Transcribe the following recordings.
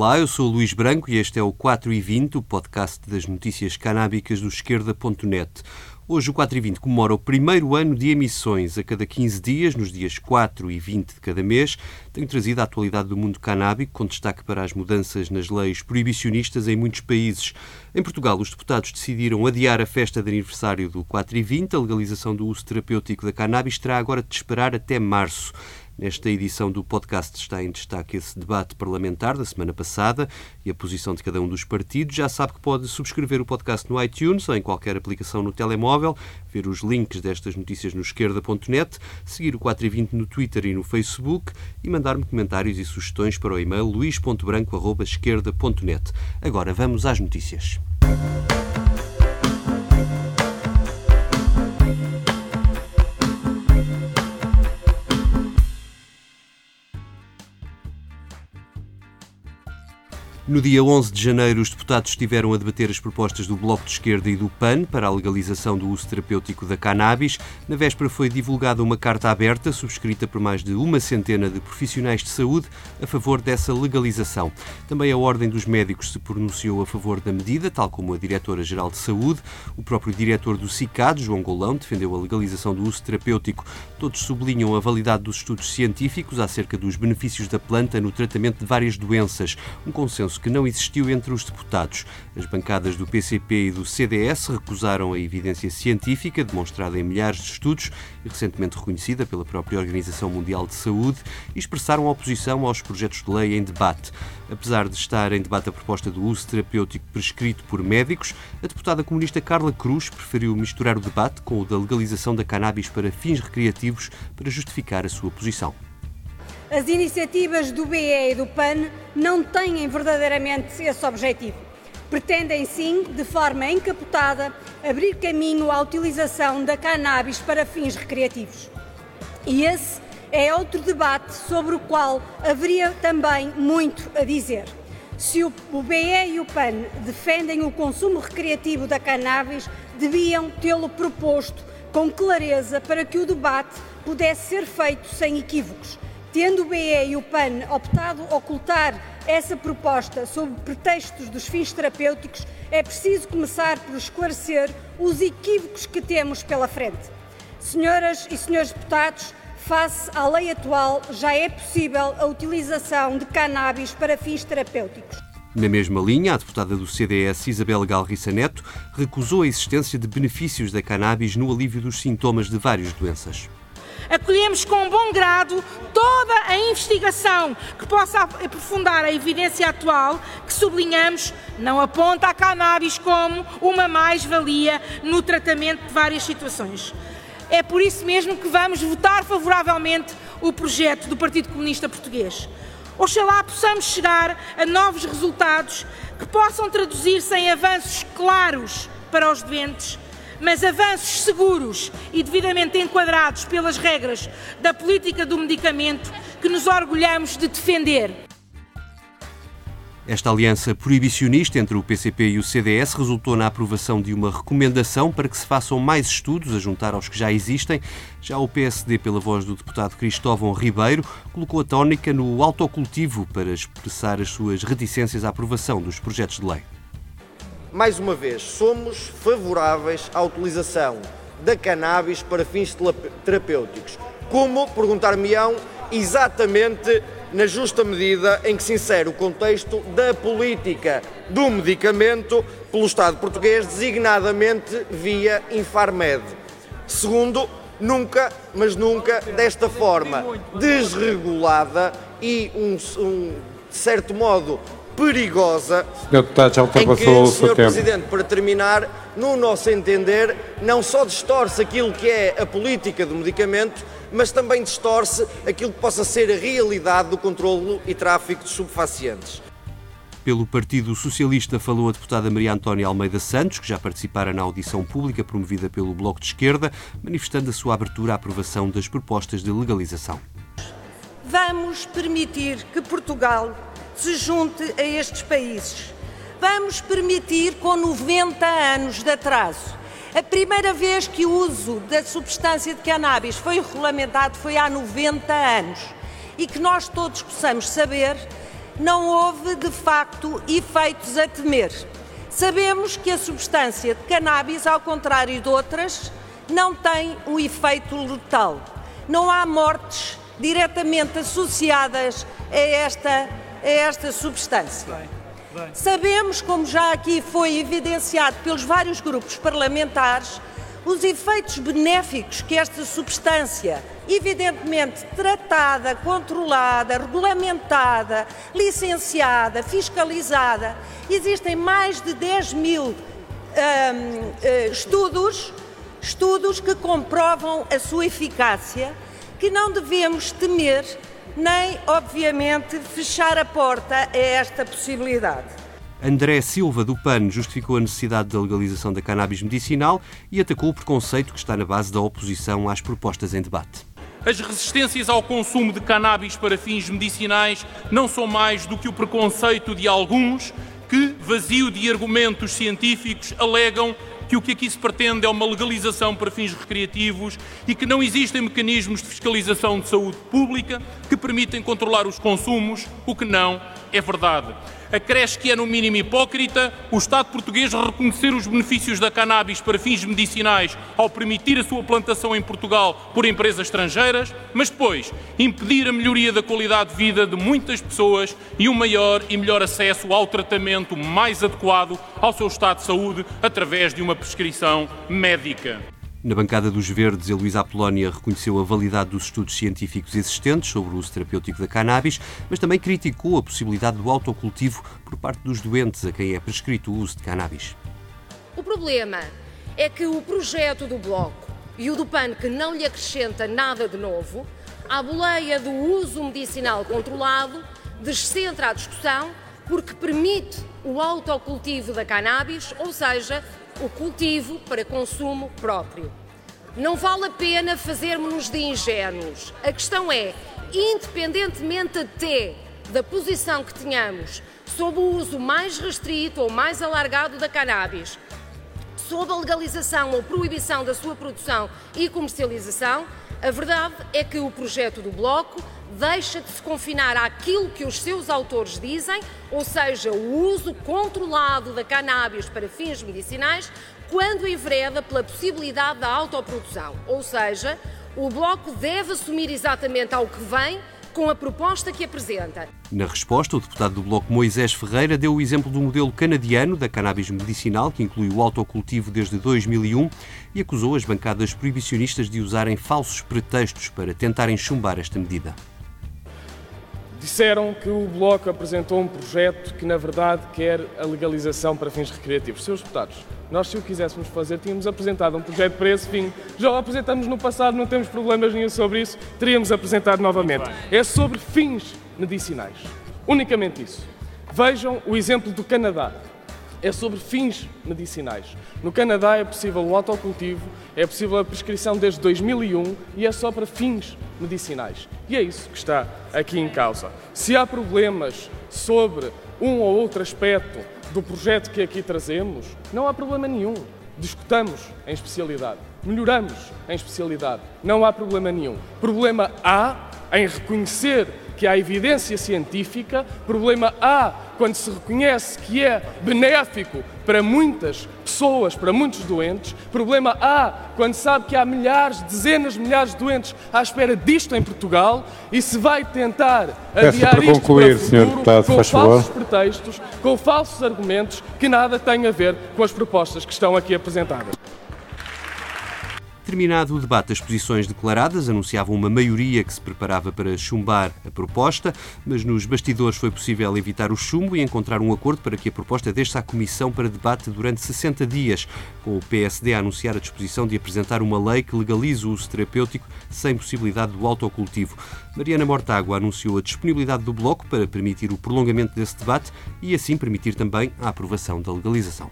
Olá, eu sou o Luís Branco e este é o 4 e 20, o podcast das notícias canábicas do esquerda.net. Hoje o 4 e 20 comemora o primeiro ano de emissões. A cada 15 dias, nos dias 4 e 20 de cada mês, tenho trazido a atualidade do mundo canábico, com destaque para as mudanças nas leis proibicionistas em muitos países. Em Portugal, os deputados decidiram adiar a festa de aniversário do 4 e 20. A legalização do uso terapêutico da cannabis terá agora de esperar até março. Nesta edição do podcast está em destaque esse debate parlamentar da semana passada e a posição de cada um dos partidos. Já sabe que pode subscrever o podcast no iTunes ou em qualquer aplicação no telemóvel, ver os links destas notícias no esquerda.net, seguir o 4 e 20 no Twitter e no Facebook e mandar-me comentários e sugestões para o e-mail luís.branco.esquerda.net. Agora vamos às notícias. No dia 11 de janeiro, os deputados estiveram a debater as propostas do Bloco de Esquerda e do PAN para a legalização do uso terapêutico da cannabis. Na véspera foi divulgada uma carta aberta, subscrita por mais de uma centena de profissionais de saúde, a favor dessa legalização. Também a Ordem dos Médicos se pronunciou a favor da medida, tal como a Diretora-Geral de Saúde. O próprio diretor do CICAD, João Golão, defendeu a legalização do uso terapêutico. Todos sublinham a validade dos estudos científicos acerca dos benefícios da planta no tratamento de várias doenças. Um consenso que não existiu entre os deputados. As bancadas do PCP e do CDS recusaram a evidência científica demonstrada em milhares de estudos e recentemente reconhecida pela própria Organização Mundial de Saúde e expressaram oposição aos projetos de lei em debate. Apesar de estar em debate a proposta do uso terapêutico prescrito por médicos, a deputada comunista Carla Cruz preferiu misturar o debate com o da legalização da cannabis para fins recreativos para justificar a sua posição. As iniciativas do BE e do PAN não têm verdadeiramente esse objetivo. Pretendem, sim, de forma encapotada, abrir caminho à utilização da cannabis para fins recreativos. E esse é outro debate sobre o qual haveria também muito a dizer. Se o BE e o PAN defendem o consumo recreativo da cannabis, deviam tê-lo proposto com clareza para que o debate pudesse ser feito sem equívocos Tendo o BE e o PAN optado ocultar essa proposta sob pretextos dos fins terapêuticos, é preciso começar por esclarecer os equívocos que temos pela frente. Senhoras e senhores deputados, face à lei atual, já é possível a utilização de cannabis para fins terapêuticos. Na mesma linha, a deputada do CDS, Isabel Galriça Neto, recusou a existência de benefícios da cannabis no alívio dos sintomas de várias doenças acolhemos com bom grado toda a investigação que possa aprofundar a evidência atual, que sublinhamos não aponta a cannabis como uma mais-valia no tratamento de várias situações. É por isso mesmo que vamos votar favoravelmente o projeto do Partido Comunista Português. Oxalá possamos chegar a novos resultados que possam traduzir-se em avanços claros para os doentes mas avanços seguros e devidamente enquadrados pelas regras da política do medicamento que nos orgulhamos de defender. Esta aliança proibicionista entre o PCP e o CDS resultou na aprovação de uma recomendação para que se façam mais estudos a juntar aos que já existem. Já o PSD, pela voz do deputado Cristóvão Ribeiro, colocou a tónica no autocultivo para expressar as suas reticências à aprovação dos projetos de lei mais uma vez, somos favoráveis à utilização da cannabis para fins terapêuticos. Como, perguntar-me-ão, exatamente na justa medida em que se insere o contexto da política do medicamento pelo Estado português, designadamente via Infarmed. Segundo, nunca, mas nunca desta forma desregulada e, um, um de certo modo, perigosa. Senhor Deputado, já ultrapassou o seu tempo. Presidente, para terminar, no nosso entender, não só distorce aquilo que é a política do medicamento, mas também distorce aquilo que possa ser a realidade do controlo e tráfico de subfacientes. Pelo Partido Socialista falou a deputada Maria Antónia Almeida Santos, que já participara na audição pública promovida pelo Bloco de Esquerda, manifestando a sua abertura à aprovação das propostas de legalização. Vamos permitir que Portugal se junte a estes países. Vamos permitir com 90 anos de atraso. A primeira vez que o uso da substância de cannabis foi regulamentado foi há 90 anos. E que nós todos possamos saber não houve de facto efeitos a temer. Sabemos que a substância de cannabis, ao contrário de outras, não tem um efeito letal. Não há mortes diretamente associadas a esta, a esta substância. Sabemos, como já aqui foi evidenciado pelos vários grupos parlamentares, os efeitos benéficos que esta substância, evidentemente tratada, controlada, regulamentada, licenciada, fiscalizada, existem mais de 10 mil hum, hum, estudos, estudos que comprovam a sua eficácia, que não devemos temer nem, obviamente, fechar a porta a esta possibilidade. André Silva, do PAN, justificou a necessidade da legalização da cannabis medicinal e atacou o preconceito que está na base da oposição às propostas em debate. As resistências ao consumo de cannabis para fins medicinais não são mais do que o preconceito de alguns que, vazio de argumentos científicos, alegam que o que aqui se pretende é uma legalização para fins recreativos e que não existem mecanismos de fiscalização de saúde pública que permitem controlar os consumos, o que não é verdade acresce que é no mínimo hipócrita o Estado português reconhecer os benefícios da cannabis para fins medicinais ao permitir a sua plantação em Portugal por empresas estrangeiras, mas depois impedir a melhoria da qualidade de vida de muitas pessoas e um maior e melhor acesso ao tratamento mais adequado ao seu estado de saúde através de uma prescrição médica. Na bancada dos Verdes, a Luísa Apolónia reconheceu a validade dos estudos científicos existentes sobre o uso terapêutico da cannabis, mas também criticou a possibilidade do autocultivo por parte dos doentes a quem é prescrito o uso de cannabis. O problema é que o projeto do Bloco e o do PAN, que não lhe acrescenta nada de novo, à boleia do uso medicinal controlado, descentra a discussão porque permite o autocultivo da cannabis, ou seja, o cultivo para consumo próprio. Não vale a pena fazermos-nos de ingênuos. A questão é, independentemente até da posição que tenhamos sobre o uso mais restrito ou mais alargado da cannabis, sobre a legalização ou proibição da sua produção e comercialização, a verdade é que o projeto do Bloco deixa de se confinar àquilo que os seus autores dizem, ou seja, o uso controlado da cannabis para fins medicinais, quando envereda pela possibilidade da autoprodução. Ou seja, o Bloco deve assumir exatamente ao que vem com a proposta que apresenta. Na resposta, o deputado do Bloco Moisés Ferreira deu o exemplo do modelo canadiano da cannabis medicinal, que inclui o autocultivo desde 2001, e acusou as bancadas proibicionistas de usarem falsos pretextos para tentarem chumbar esta medida. Disseram que o Bloco apresentou um projeto que, na verdade, quer a legalização para fins recreativos. Seus deputados, nós, se o quiséssemos fazer, tínhamos apresentado um projeto para esse fim. Já o apresentamos no passado, não temos problemas nenhum sobre isso, teríamos apresentado novamente. É sobre fins medicinais. Unicamente isso. Vejam o exemplo do Canadá é sobre fins medicinais. No Canadá é possível o autocultivo, é possível a prescrição desde 2001 e é só para fins medicinais. E é isso que está aqui em causa. Se há problemas sobre um ou outro aspecto do projeto que aqui trazemos, não há problema nenhum. Discutamos em especialidade, melhoramos em especialidade, não há problema nenhum. Problema há em reconhecer que há evidência científica, problema há quando se reconhece que é benéfico para muitas pessoas, para muitos doentes, problema há quando sabe que há milhares, dezenas de milhares de doentes à espera disto em Portugal e se vai tentar Peço adiar para isto concluir, para o futuro deputado, com falsos favor. pretextos, com falsos argumentos que nada têm a ver com as propostas que estão aqui apresentadas. Terminado o debate, as posições declaradas anunciavam uma maioria que se preparava para chumbar a proposta, mas nos bastidores foi possível evitar o chumbo e encontrar um acordo para que a proposta deixe à Comissão para debate durante 60 dias, com o PSD a anunciar a disposição de apresentar uma lei que legalize o uso terapêutico sem possibilidade do autocultivo. Mariana Mortágua anunciou a disponibilidade do Bloco para permitir o prolongamento desse debate e assim permitir também a aprovação da legalização.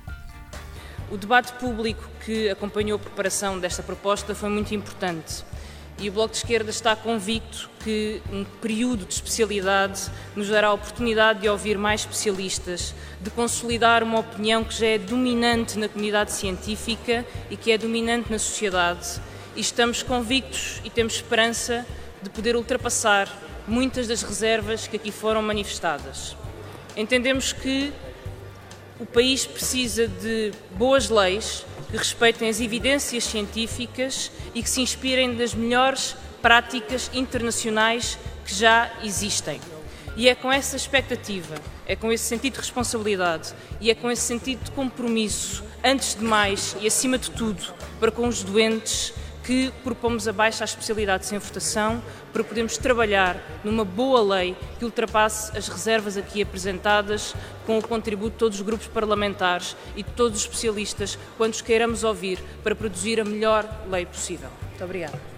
O debate público que acompanhou a preparação desta proposta foi muito importante e o Bloco de Esquerda está convicto que um período de especialidade nos dará a oportunidade de ouvir mais especialistas, de consolidar uma opinião que já é dominante na comunidade científica e que é dominante na sociedade. E estamos convictos e temos esperança de poder ultrapassar muitas das reservas que aqui foram manifestadas. Entendemos que o país precisa de boas leis que respeitem as evidências científicas e que se inspirem das melhores práticas internacionais que já existem. E é com essa expectativa, é com esse sentido de responsabilidade e é com esse sentido de compromisso, antes de mais e acima de tudo, para com os doentes, que propomos abaixo a especialidade sem votação para podermos trabalhar numa boa lei que ultrapasse as reservas aqui apresentadas com o contributo de todos os grupos parlamentares e de todos os especialistas, quantos queiramos ouvir, para produzir a melhor lei possível. Muito obrigada.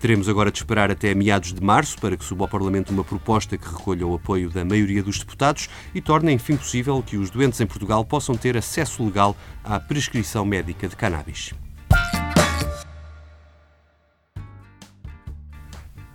Teremos agora de esperar até meados de março para que suba ao Parlamento uma proposta que recolha o apoio da maioria dos deputados e torne, enfim, possível que os doentes em Portugal possam ter acesso legal à prescrição médica de cannabis.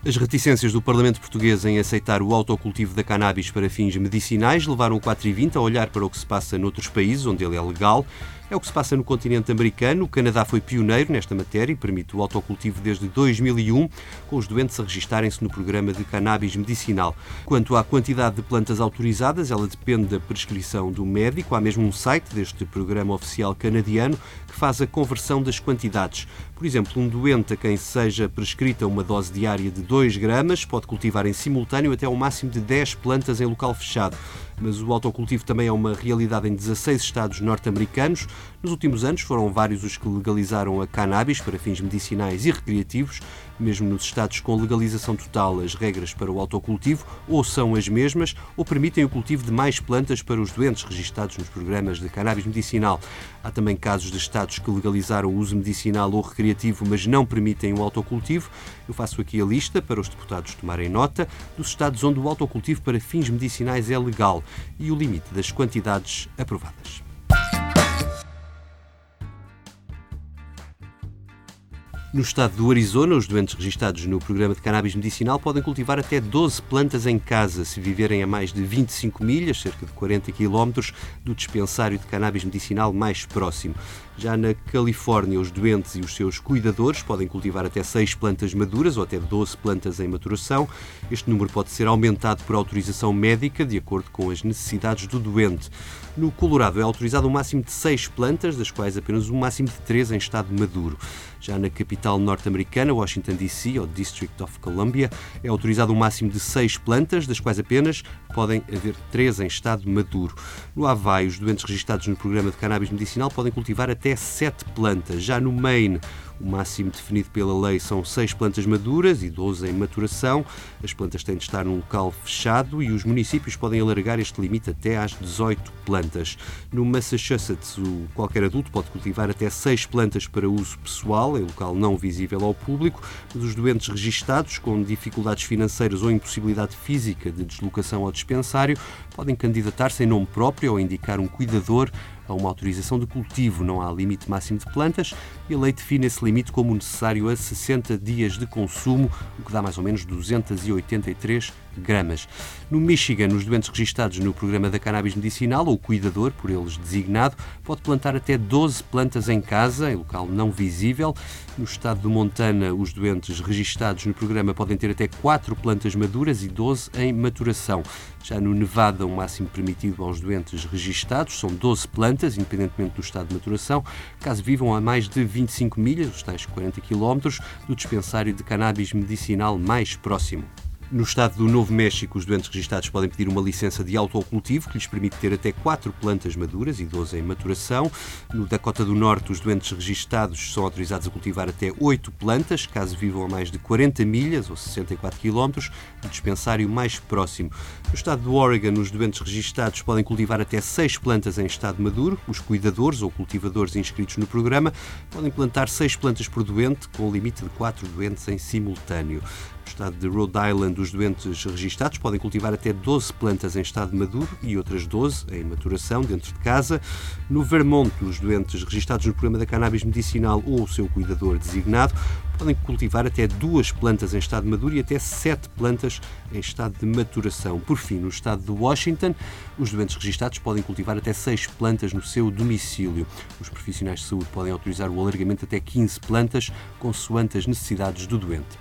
As reticências do Parlamento português em aceitar o autocultivo da cannabis para fins medicinais levaram o 420 a olhar para o que se passa noutros países onde ele é legal. É o que se passa no continente americano. O Canadá foi pioneiro nesta matéria e permite o autocultivo desde 2001, com os doentes a registarem-se no programa de cannabis medicinal. Quanto à quantidade de plantas autorizadas, ela depende da prescrição do médico. Há mesmo um site deste programa oficial canadiano faz a conversão das quantidades. Por exemplo, um doente a quem seja prescrita uma dose diária de 2 gramas pode cultivar em simultâneo até ao máximo de 10 plantas em local fechado mas o autocultivo também é uma realidade em 16 estados norte-americanos. Nos últimos anos foram vários os que legalizaram a cannabis para fins medicinais e recreativos. Mesmo nos estados com legalização total, as regras para o autocultivo ou são as mesmas ou permitem o cultivo de mais plantas para os doentes registados nos programas de cannabis medicinal. Há também casos de estados que legalizaram o uso medicinal ou recreativo, mas não permitem o autocultivo. Eu faço aqui a lista para os deputados tomarem nota dos estados onde o autocultivo para fins medicinais é legal e o limite das quantidades aprovadas. No estado do Arizona, os doentes registados no programa de cannabis medicinal podem cultivar até 12 plantas em casa se viverem a mais de 25 milhas, cerca de 40 quilómetros, do dispensário de cannabis medicinal mais próximo. Já na Califórnia, os doentes e os seus cuidadores podem cultivar até 6 plantas maduras ou até 12 plantas em maturação. Este número pode ser aumentado por autorização médica, de acordo com as necessidades do doente. No Colorado é autorizado um máximo de 6 plantas, das quais apenas um máximo de 3 em estado maduro. Já na capital norte-americana, Washington DC, ou District of Columbia, é autorizado um máximo de 6 plantas, das quais apenas podem haver 3 em estado maduro. No Havaí, os doentes registrados no programa de cannabis medicinal podem cultivar até até sete plantas. Já no Maine, o máximo definido pela lei são seis plantas maduras e 12 em maturação. As plantas têm de estar num local fechado e os municípios podem alargar este limite até às 18 plantas. No Massachusetts, qualquer adulto pode cultivar até seis plantas para uso pessoal, em local não visível ao público, mas os doentes registados com dificuldades financeiras ou impossibilidade física de deslocação ao dispensário podem candidatar-se em nome próprio ou indicar um cuidador a uma autorização de cultivo. Não há limite máximo de plantas e a lei define esse limite como necessário a 60 dias de consumo, o que dá mais ou menos 283 gramas. No Michigan, os doentes registados no programa da cannabis medicinal, ou cuidador, por eles designado, pode plantar até 12 plantas em casa, em local não visível. No estado do Montana, os doentes registados no programa podem ter até 4 plantas maduras e 12 em maturação. Já no Nevada, o máximo permitido aos doentes registados são 12 plantas, independentemente do estado de maturação, caso vivam a mais de 25 milhas, os tais 40 quilómetros, do dispensário de cannabis medicinal mais próximo. No estado do Novo México, os doentes registados podem pedir uma licença de autocultivo que lhes permite ter até 4 plantas maduras e 12 em maturação. No Dakota do Norte, os doentes registados são autorizados a cultivar até 8 plantas, caso vivam a mais de 40 milhas ou 64 quilómetros do dispensário mais próximo. No estado do Oregon, os doentes registados podem cultivar até 6 plantas em estado maduro. Os cuidadores ou cultivadores inscritos no programa podem plantar 6 plantas por doente, com limite de 4 doentes em simultâneo. Estado de Rhode Island, os doentes registados podem cultivar até 12 plantas em estado maduro e outras 12 em maturação dentro de casa. No Vermont, os doentes registados no programa da cannabis medicinal ou o seu cuidador designado podem cultivar até duas plantas em estado maduro e até sete plantas em estado de maturação. Por fim, no estado de Washington, os doentes registados podem cultivar até seis plantas no seu domicílio. Os profissionais de saúde podem autorizar o alargamento até 15 plantas, consoante as necessidades do doente.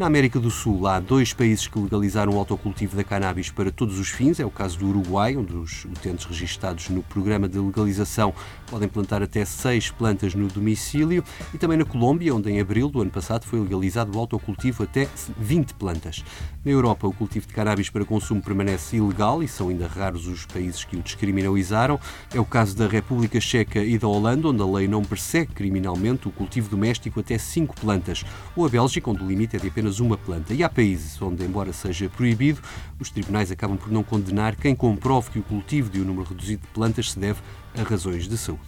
Na América do Sul, há dois países que legalizaram o autocultivo da cannabis para todos os fins. É o caso do Uruguai, onde os utentes registados no programa de legalização podem plantar até seis plantas no domicílio. E também na Colômbia, onde em abril do ano passado foi legalizado o autocultivo até 20 plantas. Na Europa, o cultivo de cannabis para consumo permanece ilegal e são ainda raros os países que o descriminalizaram. É o caso da República Checa e da Holanda, onde a lei não persegue criminalmente o cultivo doméstico até cinco plantas. Ou a Bélgica, onde o limite é de apenas uma planta. E há países onde, embora seja proibido, os tribunais acabam por não condenar quem comprove que o cultivo de um número reduzido de plantas se deve a razões de saúde.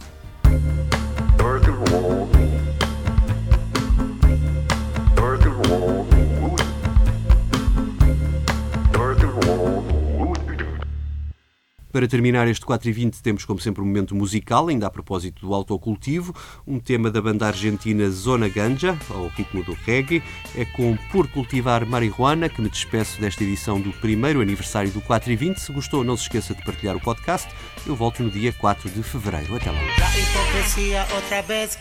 Para terminar este 4 e 20 temos como sempre um momento musical, ainda a propósito do autocultivo, um tema da banda argentina Zona Ganja, ao ritmo do reggae, é com Por Cultivar Marihuana que me despeço desta edição do primeiro aniversário do 4 e 20. Se gostou, não se esqueça de partilhar o podcast. Eu volto no dia 4 de fevereiro. Até lá. Vez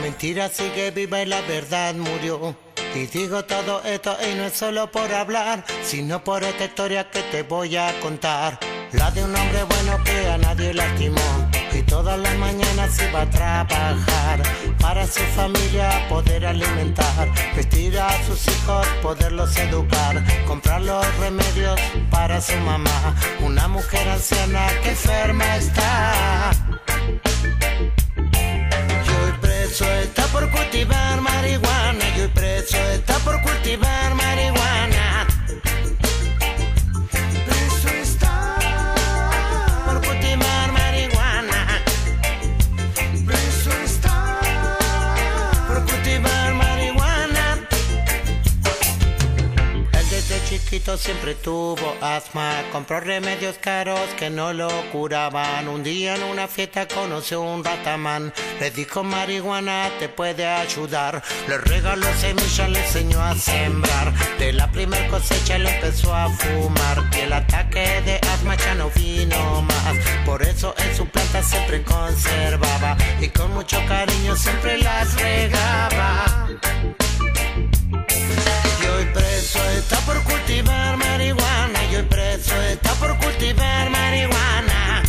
mentira sigue viva. Y digo todo esto y no es solo por hablar, sino por esta historia que te voy a contar. La de un hombre bueno que a nadie lastimó y todas las mañanas iba a trabajar para su familia poder alimentar, vestir a sus hijos, poderlos educar, comprar los remedios para su mamá, una mujer anciana que enferma está. Y hoy preso está por cultivar marihuana, y hoy preso está por cultivar marihuana. Siempre tuvo asma, compró remedios caros que no lo curaban. Un día en una fiesta conoció un ratamán, le dijo marihuana te puede ayudar. Le regaló semillas, le enseñó a sembrar. De la primer cosecha le empezó a fumar y el ataque de asma ya no vino más. Por eso en su planta siempre conservaba y con mucho cariño siempre las regaba está por cultivar marihuana. Yo el preso está por cultivar marihuana.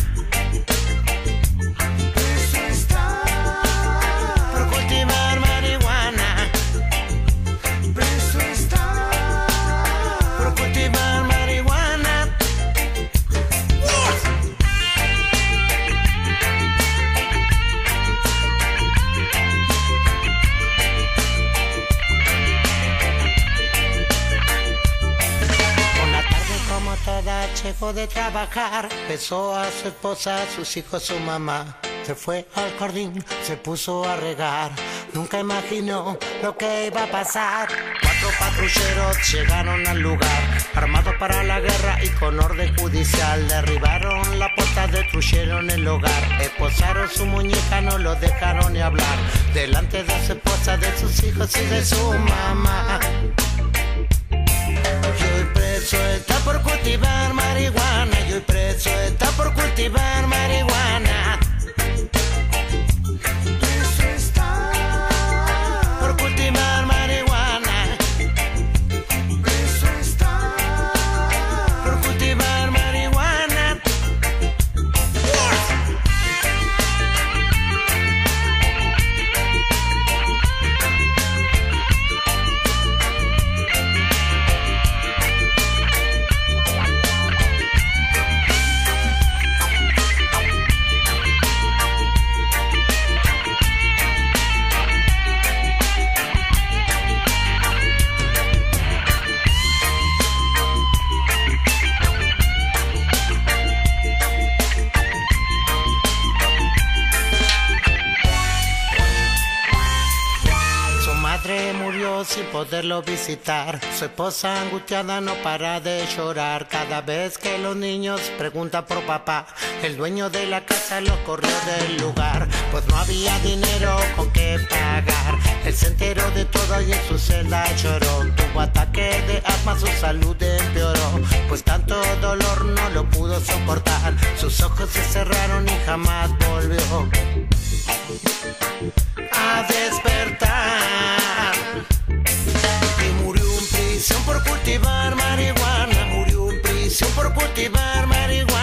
De trabajar, besó a su esposa, sus hijos, su mamá. Se fue al jardín, se puso a regar. Nunca imaginó lo que iba a pasar. Cuatro patrulleros llegaron al lugar, armados para la guerra y con orden judicial. Derribaron la puerta, destruyeron el hogar. Esposaron su muñeca, no lo dejaron ni hablar. Delante de su esposa, de sus hijos y de su mamá preso está por cultivar marihuana. Yo preso está por cultivar marihuana. Visitar. Su esposa angustiada no para de llorar cada vez que los niños preguntan por papá. El dueño de la casa lo corrió del lugar, pues no había dinero con qué pagar. Él se enteró de todo y en su celda lloró. Tuvo ataque de asma, su salud empeoró, pues tanto dolor no lo pudo soportar. Sus ojos se cerraron y jamás volvió a despertar. cultivar marihuana, murió en prisión por cultivar marihuana.